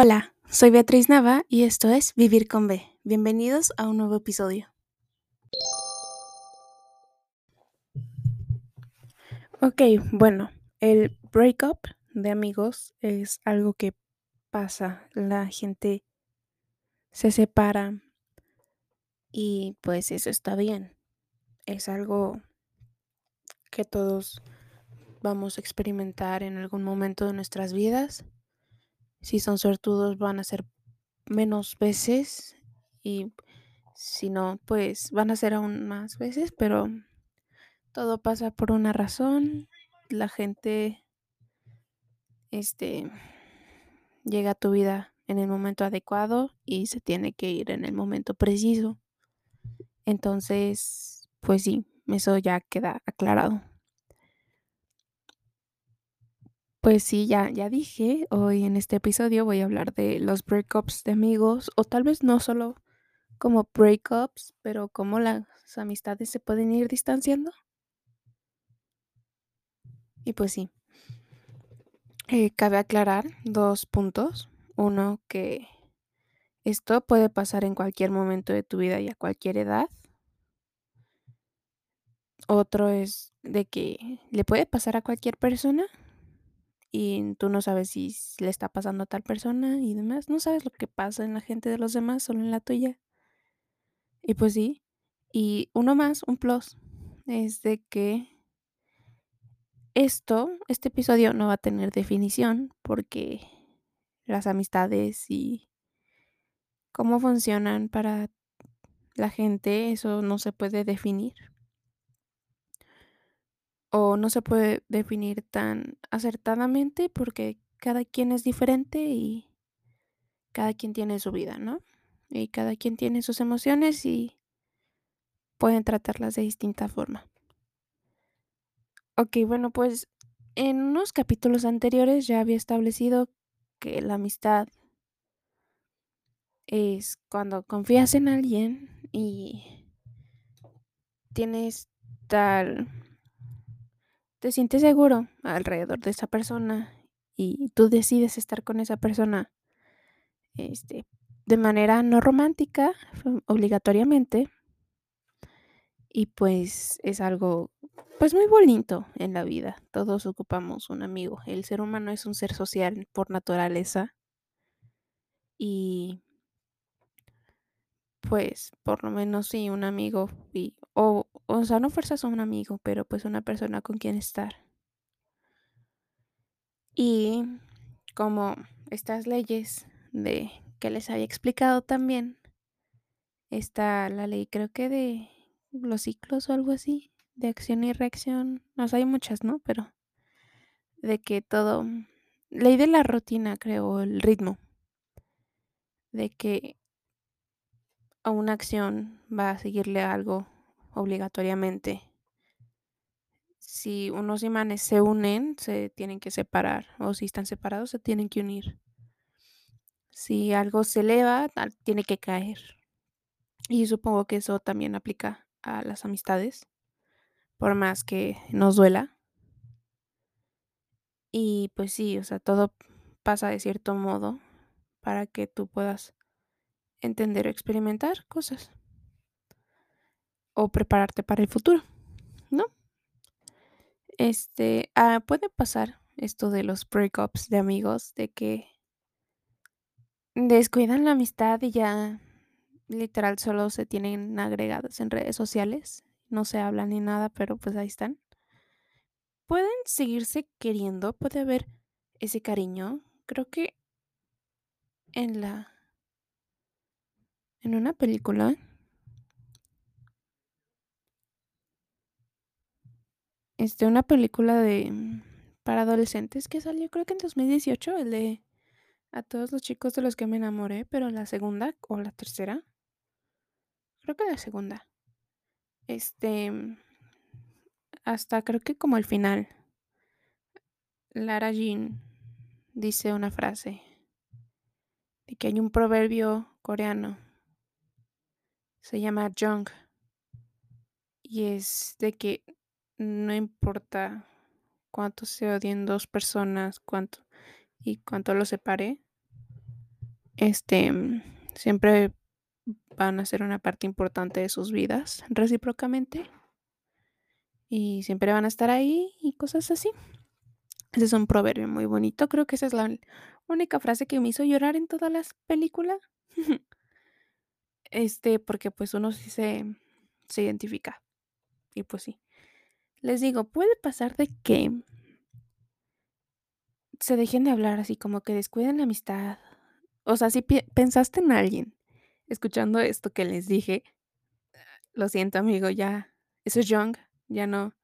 Hola, soy Beatriz Nava y esto es Vivir con B. Bienvenidos a un nuevo episodio. Ok, bueno, el breakup de amigos es algo que pasa. La gente se separa y pues eso está bien. Es algo que todos vamos a experimentar en algún momento de nuestras vidas. Si son suertudos van a ser menos veces y si no, pues van a ser aún más veces, pero todo pasa por una razón. La gente este llega a tu vida en el momento adecuado y se tiene que ir en el momento preciso. Entonces, pues sí, eso ya queda aclarado. Pues sí, ya, ya dije, hoy en este episodio voy a hablar de los breakups de amigos, o tal vez no solo como breakups, pero cómo las amistades se pueden ir distanciando. Y pues sí, eh, cabe aclarar dos puntos. Uno, que esto puede pasar en cualquier momento de tu vida y a cualquier edad. Otro es de que le puede pasar a cualquier persona y tú no sabes si le está pasando a tal persona y demás. No sabes lo que pasa en la gente de los demás, solo en la tuya. Y pues sí. Y uno más, un plus, es de que esto, este episodio no va a tener definición porque las amistades y cómo funcionan para la gente, eso no se puede definir. O no se puede definir tan acertadamente porque cada quien es diferente y cada quien tiene su vida, ¿no? Y cada quien tiene sus emociones y pueden tratarlas de distinta forma. Ok, bueno, pues en unos capítulos anteriores ya había establecido que la amistad es cuando confías en alguien y tienes tal te sientes seguro alrededor de esa persona y tú decides estar con esa persona este, de manera no romántica, obligatoriamente. Y pues es algo pues muy bonito en la vida. Todos ocupamos un amigo. El ser humano es un ser social por naturaleza. Y pues por lo menos sí, un amigo. Y, o, o sea, no fuerzas a un amigo, pero pues una persona con quien estar. Y como estas leyes de que les había explicado también, está la ley creo que de los ciclos o algo así, de acción y reacción. No sé, hay muchas, ¿no? Pero de que todo, ley de la rutina, creo, el ritmo, de que a una acción va a seguirle algo obligatoriamente. Si unos imanes se unen, se tienen que separar, o si están separados, se tienen que unir. Si algo se eleva, tiene que caer. Y supongo que eso también aplica a las amistades, por más que nos duela. Y pues sí, o sea, todo pasa de cierto modo para que tú puedas entender o experimentar cosas. O prepararte para el futuro, ¿no? Este, ah, puede pasar esto de los breakups de amigos, de que descuidan la amistad y ya literal solo se tienen agregados en redes sociales, no se hablan ni nada, pero pues ahí están. Pueden seguirse queriendo, puede haber ese cariño. Creo que en la en una película este una película de para adolescentes que salió creo que en 2018, el de a todos los chicos de los que me enamoré, pero la segunda o la tercera, creo que la segunda. Este hasta creo que como al final. Lara Jean dice una frase de que hay un proverbio coreano se llama Jung y es de que no importa cuánto se odien dos personas, cuánto y cuánto los separe, este, siempre van a ser una parte importante de sus vidas recíprocamente. Y siempre van a estar ahí y cosas así. Ese es un proverbio muy bonito. Creo que esa es la única frase que me hizo llorar en todas las películas. este, porque pues uno sí se, se identifica. Y pues sí. Les digo, puede pasar de que se dejen de hablar así, como que descuiden la amistad. O sea, si pensaste en alguien escuchando esto que les dije, lo siento, amigo, ya, eso es young, ya no,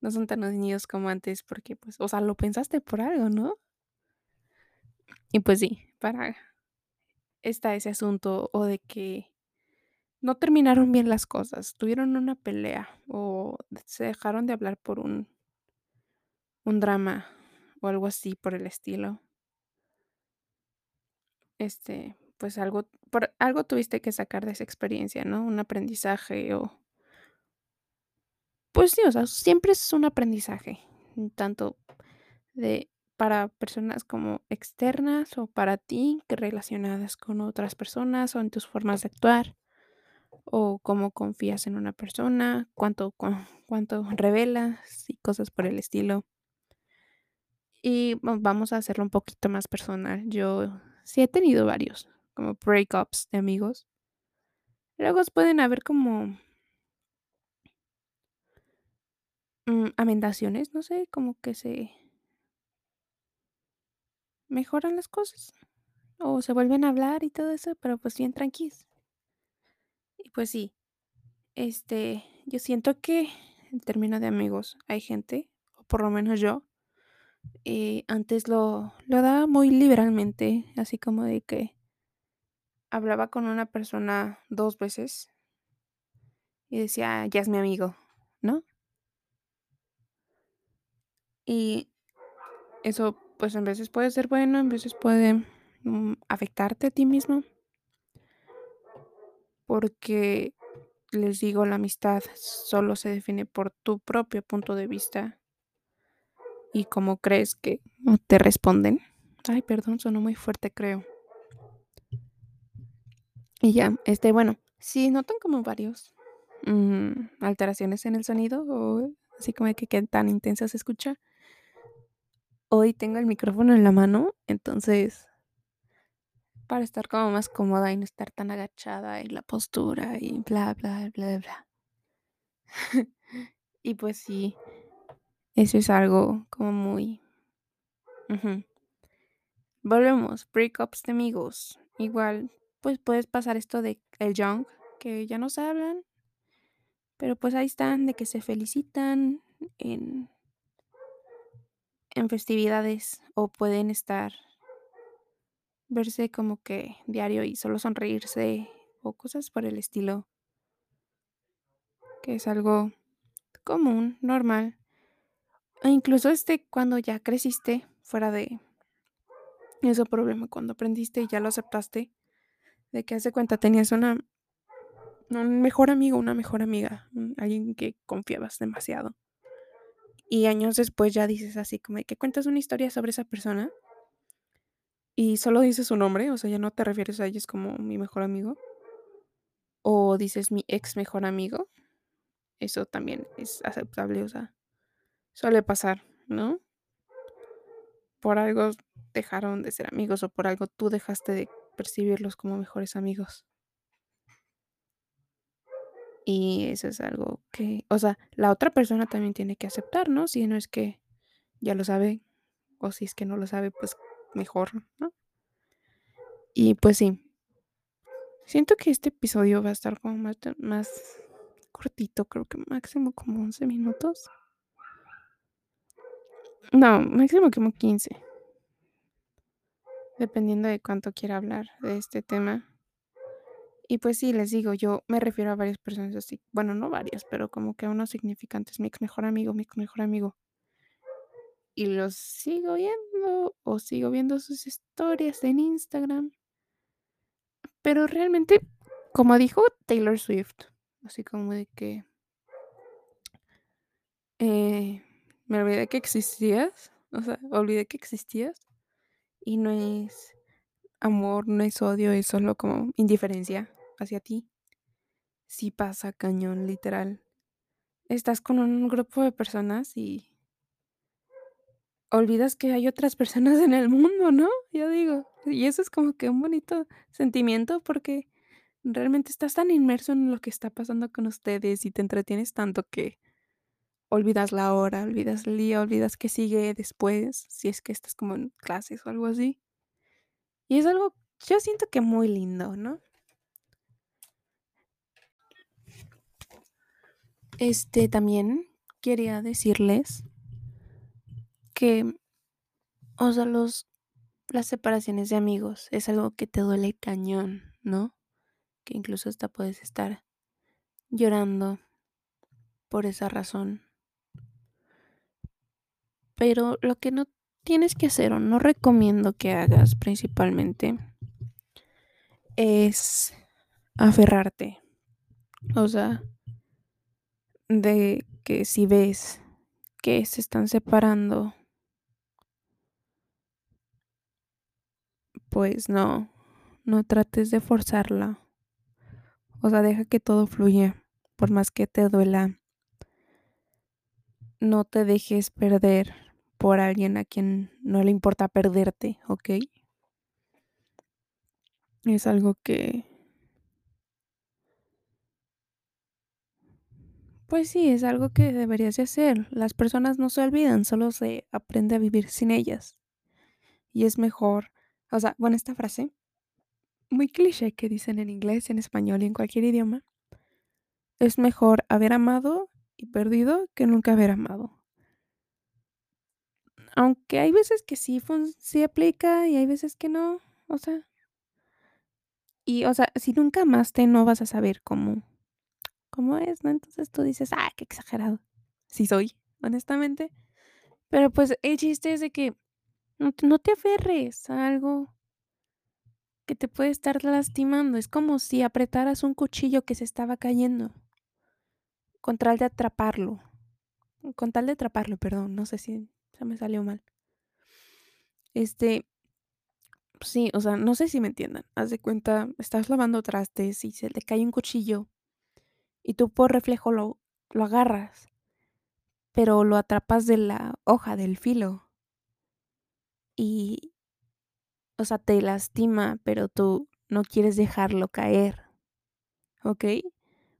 no son tan niños como antes, porque pues, o sea, lo pensaste por algo, ¿no? Y pues sí, para está ese asunto o de que no terminaron bien las cosas, tuvieron una pelea o se dejaron de hablar por un un drama o algo así por el estilo. Este, pues algo por algo tuviste que sacar de esa experiencia, ¿no? Un aprendizaje o Pues sí, o sea, siempre es un aprendizaje, tanto de para personas como externas o para ti, que relacionadas con otras personas o en tus formas de actuar, o cómo confías en una persona, cuánto cuánto revelas y cosas por el estilo. Y vamos a hacerlo un poquito más personal. Yo sí he tenido varios, como breakups de amigos. Luego pueden haber como mm, amendaciones, no sé, como que se mejoran las cosas, o se vuelven a hablar y todo eso, pero pues bien tranquilos. Y pues sí, este, yo siento que en términos de amigos hay gente, o por lo menos yo, eh, antes lo lo daba muy liberalmente, así como de que hablaba con una persona 2 veces y decía: "Ya es mi amigo", ¿no? Y eso, pues, en veces puede ser bueno, en veces puede, mm, afectarte a ti mismo. Porque, les digo, la amistad solo se define por tu propio punto de vista. Y cómo crees que te responden. Ay, perdón, sonó muy fuerte, creo. Y ya, este, bueno, si notan como varios, mm, alteraciones en el sonido, o así como que qué tan intensa se escucha hoy tengo el micrófono en la mano, entonces para estar como más cómoda y no estar tan agachada en la postura y bla, bla, bla, bla. Y pues sí, eso es algo como muy Ujú. Volvemos, breakups de amigos. Igual, pues, puedes pasar esto de el young, que ya no se hablan pero, pues, ahí están, de que se felicitan en en festividades, o pueden estar verse como que diario y solo sonreírse, o cosas por el estilo. Que es algo común, normal. E incluso, este, cuando ya creciste fuera de ese problema, cuando aprendiste y ya lo aceptaste, de que haz de cuenta, tenías una un mejor amigo, una mejor amiga, alguien que confiabas demasiado. Y años después ya dices así como que cuentas una historia sobre esa persona y solo dices su nombre, o sea, ya no te refieres a ellos como mi mejor amigo o dices mi ex mejor amigo, eso también es aceptable, o sea, suele pasar, ¿no? Por algo dejaron de ser amigos, o por algo tú dejaste de percibirlos como mejores amigos. Y eso es algo que, o sea, la otra persona también tiene que aceptar, ¿no? Si no es que ya lo sabe, o si es que no lo sabe, pues mejor, ¿no? Y pues sí. Siento que este episodio va a estar como más más cortito, creo que máximo como 11 minutos. No, máximo como 15. Dependiendo de cuánto quiera hablar de este tema. Y pues sí, les digo, yo me refiero a varias personas así, bueno, no varias, pero como que unos significantes, mi ex mejor amigo, mi ex mejor amigo. Y los sigo viendo, o sigo viendo sus historias en Instagram. Pero realmente, como dijo Taylor Swift, así como de que eh, me olvidé que existías, o sea, olvidé que existías, y no es amor, no es odio, es solo como indiferencia hacia ti. Sí pasa cañón, literal. Estás con un grupo de personas y olvidas que hay otras personas en el mundo, ¿no? Yo digo, y eso es como que un bonito sentimiento porque realmente estás tan inmerso en lo que está pasando con ustedes y te entretienes tanto que olvidas la hora, olvidas el día, olvidas qué sigue después, si es que estás como en clases o algo así. Y es algo, yo siento que muy lindo, ¿no? Este también quería decirles que, o sea, los, las separaciones de amigos es algo que te duele cañón, ¿no? Que incluso hasta puedes estar llorando por esa razón. Pero lo que no tienes que hacer o no recomiendo que hagas principalmente es aferrarte. O sea, de que si ves que se están separando, pues no, no trates de forzarla. O sea, deja que todo fluya, por más que te duela. No te dejes perder por alguien a quien no le importa perderte, ¿ok? Es algo que... Pues sí, es algo que deberías de hacer. Las personas no se olvidan, solo se aprende a vivir sin ellas. Y es mejor, o sea, bueno, esta frase, muy cliché que dicen en inglés, en español y en cualquier idioma, es mejor haber amado y perdido que nunca haber amado. Aunque hay veces que sí, sí aplica y hay veces que no, o sea. Y, o sea, si nunca amaste, no vas a saber cómo, cómo es, ¿no? Entonces tú dices, ah, qué exagerado. Sí soy, honestamente. Pero pues el chiste es de que no, no te aferres a algo que te puede estar lastimando. Es como si apretaras un cuchillo que se estaba cayendo. Con tal de atraparlo. Con tal de atraparlo, perdón. No sé si se me salió mal. Este. Sí, o sea, no sé si me entiendan. Haz de cuenta, estás lavando trastes y se te cae un cuchillo. Y tú por reflejo lo, lo agarras. Pero lo atrapas de la hoja, del filo. Y. O sea, te lastima, pero tú no quieres dejarlo caer. ¿Ok?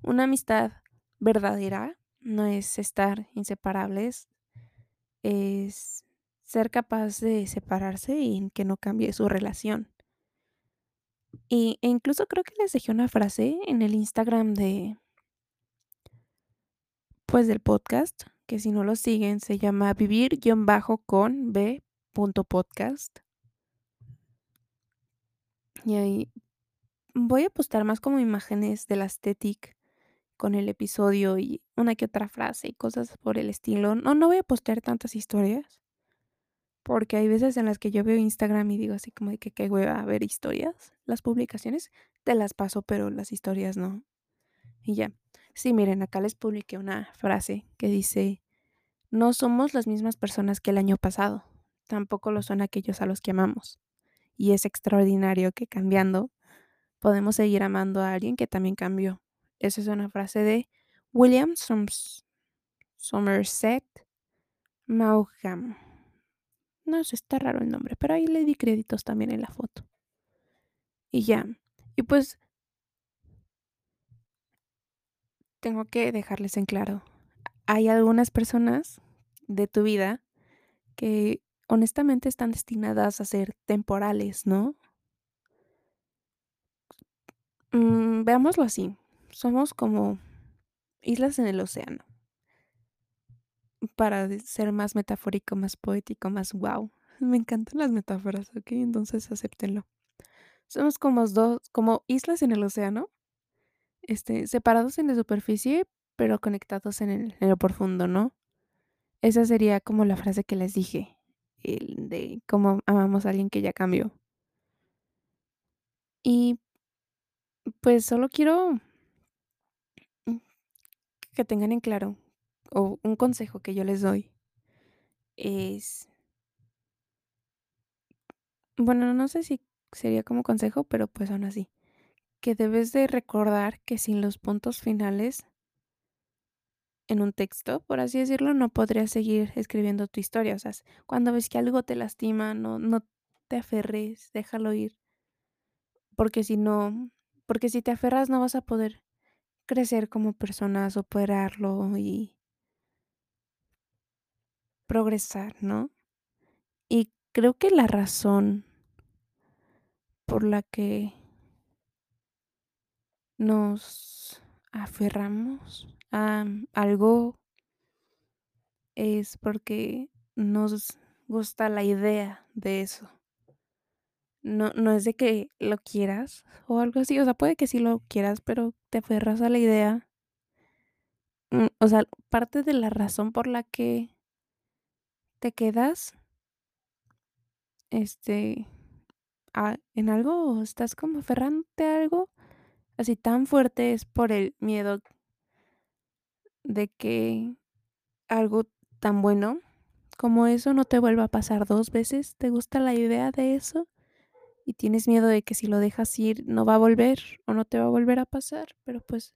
Una amistad verdadera no es estar inseparables, es ser capaz de separarse y que no cambie su relación. Y, e incluso creo que les dejé una frase en el Instagram de, pues del podcast, que si no lo siguen se llama vivir-con b.podcast. Y ahí voy a postar más como imágenes de la estética con el episodio y una que otra frase y cosas por el estilo. No, no voy a postear tantas historias. Porque hay veces en las que yo veo Instagram y digo así como de que qué hueva ver historias. Las publicaciones te las paso, pero las historias no. Y ya. Sí, miren, acá les publiqué una frase que dice, no somos las mismas personas que el año pasado. Tampoco lo son aquellos a los que amamos. Y es extraordinario que cambiando podemos seguir amando a alguien que también cambió. Esa es una frase de William Somerset Maugham. No sé, está raro el nombre, pero ahí le di créditos también en la foto. Y ya. Y pues tengo que dejarles en claro. Hay algunas personas de tu vida que honestamente están destinadas a ser temporales, ¿no? Mm, veámoslo así. Somos como islas en el océano para ser más metafórico, más poético, más wow. Me encantan las metáforas, ¿ok? Entonces acéptenlo. Somos como dos, como islas en el océano, este, separados en la superficie, pero conectados en, el, en lo profundo, ¿no? Esa sería como la frase que les dije, el de cómo amamos a alguien que ya cambió. Y pues solo quiero que tengan en claro o un consejo que yo les doy es, bueno, no sé si sería como consejo, pero pues aún así, que debes de recordar que sin los puntos finales en un texto, por así decirlo, no podrías seguir escribiendo tu historia. O sea, cuando ves que algo te lastima, no, no te aferres, déjalo ir. Porque si no, porque si te aferras no vas a poder crecer como persona, superarlo y progresar, ¿no? Y creo que la razón por la que nos aferramos algo es porque nos gusta la idea de eso. No, no es de que lo quieras o algo así, o sea, puede que sí lo quieras, pero te aferras a la idea. Mm, o sea, parte de la razón por la que te quedas este en algo o estás como aferrándote a algo así tan fuerte es por el miedo de que algo tan bueno como eso no te vuelva a pasar dos veces. ¿Te gusta la idea de eso? Y tienes miedo de que si lo dejas ir no va a volver o no te va a volver a pasar, pero pues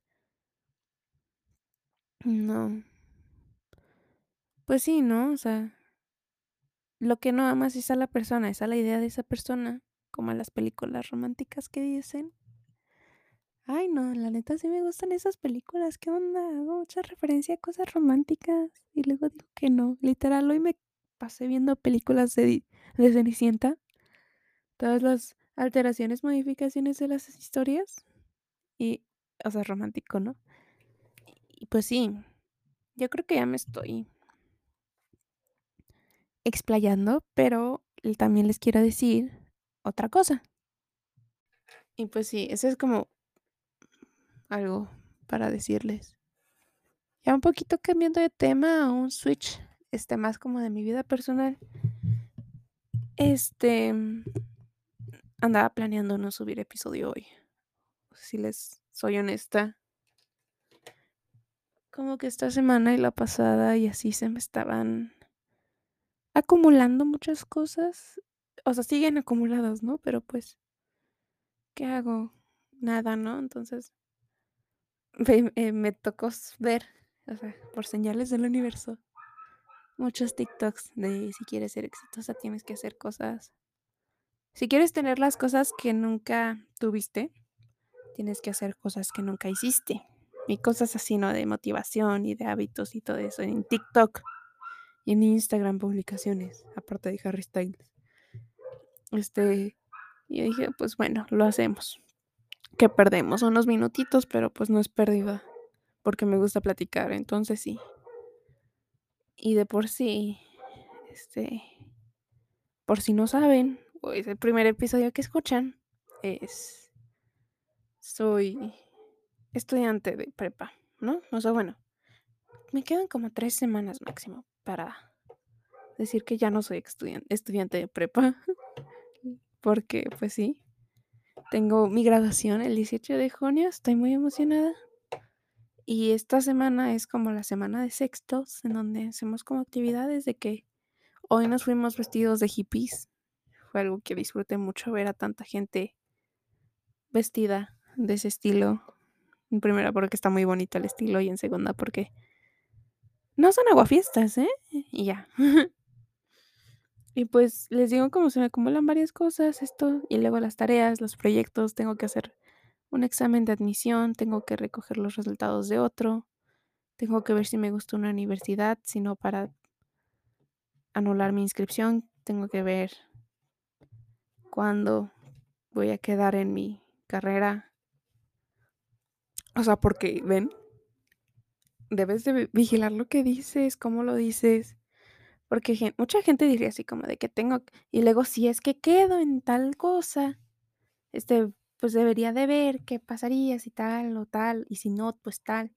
no. Pues sí, ¿no? O sea, lo que no amas es a la persona, es a la idea de esa persona, como a las películas románticas que dicen. Ay, no, la neta sí me gustan esas películas. ¿Qué onda? Hago mucha referencia a cosas románticas y luego digo que no. Literal, hoy me pasé viendo películas de, de Cenicienta. Todas las alteraciones, modificaciones de las historias. Y, o sea, romántico, ¿no? Y pues sí, yo creo que ya me estoy explayando, pero también les quiero decir otra cosa. Y pues sí, eso es como algo para decirles. Ya un poquito cambiando de tema un switch, este más como de mi vida personal. Este andaba planeando no subir episodio hoy. Si les soy honesta. Como que esta semana y la pasada y así se me estaban acumulando muchas cosas. O sea, siguen acumuladas, ¿no? Pero pues, ¿qué hago? Nada, ¿no? Entonces, eh, me, tocó ver, o sea, por señales del universo, muchos TikToks de si quieres ser exitosa tienes que hacer cosas. Si quieres tener las cosas que nunca tuviste, tienes que hacer cosas que nunca hiciste. Y cosas así, ¿no? De motivación y de hábitos y todo eso en TikTok y en Instagram publicaciones, aparte de Harry Styles. Este, y dije, pues bueno, lo hacemos que perdemos unos minutitos, pero pues no es pérdida, porque me gusta platicar, entonces sí. Y de por sí, este, por si no saben, pues el primer episodio que escuchan es, soy estudiante de prepa, ¿no? O sea, bueno, me quedan como tres semanas máximo para decir que ya no soy estudiante de prepa, porque pues sí, tengo mi graduación el 18 de junio, estoy muy emocionada. Y esta semana es como la semana de sextos, en donde hacemos como actividades de que hoy nos fuimos vestidos de hippies. Fue algo que disfruté mucho ver a tanta gente vestida de ese estilo. En primera porque está muy bonito el estilo y en segunda porque no son aguafiestas, ¿eh? Y ya. Y pues les digo cómo se me acumulan varias cosas, esto, y luego las tareas, los proyectos, tengo que hacer un examen de admisión, tengo que recoger los resultados de otro, tengo que ver si me gusta una universidad, si no para anular mi inscripción, tengo que ver cuándo voy a quedar en mi carrera. O sea, porque, ven, debes de vigilar lo que dices, cómo lo dices, porque mucha gente diría así como de que tengo, y luego si es que quedo en tal cosa, este, pues debería de ver qué pasaría si tal o tal, y si no, pues tal.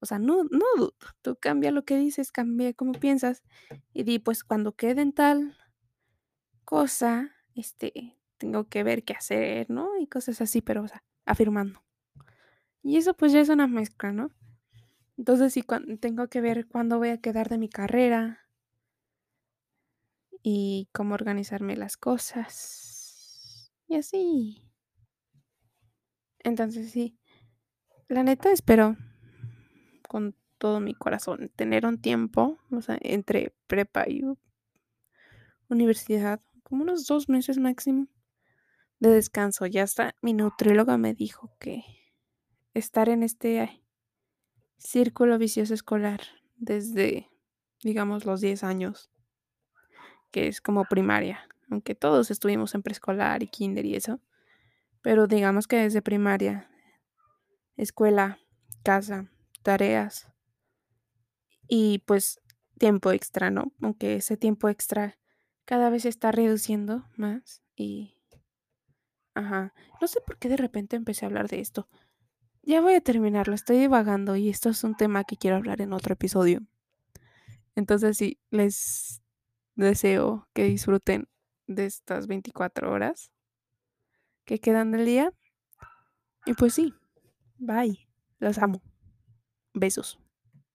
O sea, no, no, tú cambia lo que dices, cambia cómo piensas, y di, pues cuando quede en tal cosa, este, tengo que ver qué hacer, ¿no? Y cosas así, pero, o sea, afirmando. Y eso pues ya es una mezcla, ¿no? Entonces, sí, tengo que ver cuándo voy a quedar de mi carrera, y cómo organizarme las cosas. Y así. Entonces sí, la neta espero con todo mi corazón tener un tiempo, o sea, entre prepa y universidad, como unos dos meses máximo de descanso. Ya hasta mi nutrióloga me dijo que estar en este círculo vicioso escolar desde, digamos, los 10 años, que es como primaria, aunque todos estuvimos en preescolar y kinder y eso, pero digamos que desde primaria, escuela, casa, tareas y pues tiempo extra, ¿no? Aunque ese tiempo extra cada vez se está reduciendo más y... Ajá, no sé por qué de repente empecé a hablar de esto. Ya voy a terminarlo, estoy divagando y esto es un tema que quiero hablar en otro episodio. Entonces sí, les deseo que disfruten de estas 24 horas que quedan del día. Y pues sí, bye, los amo. Besos.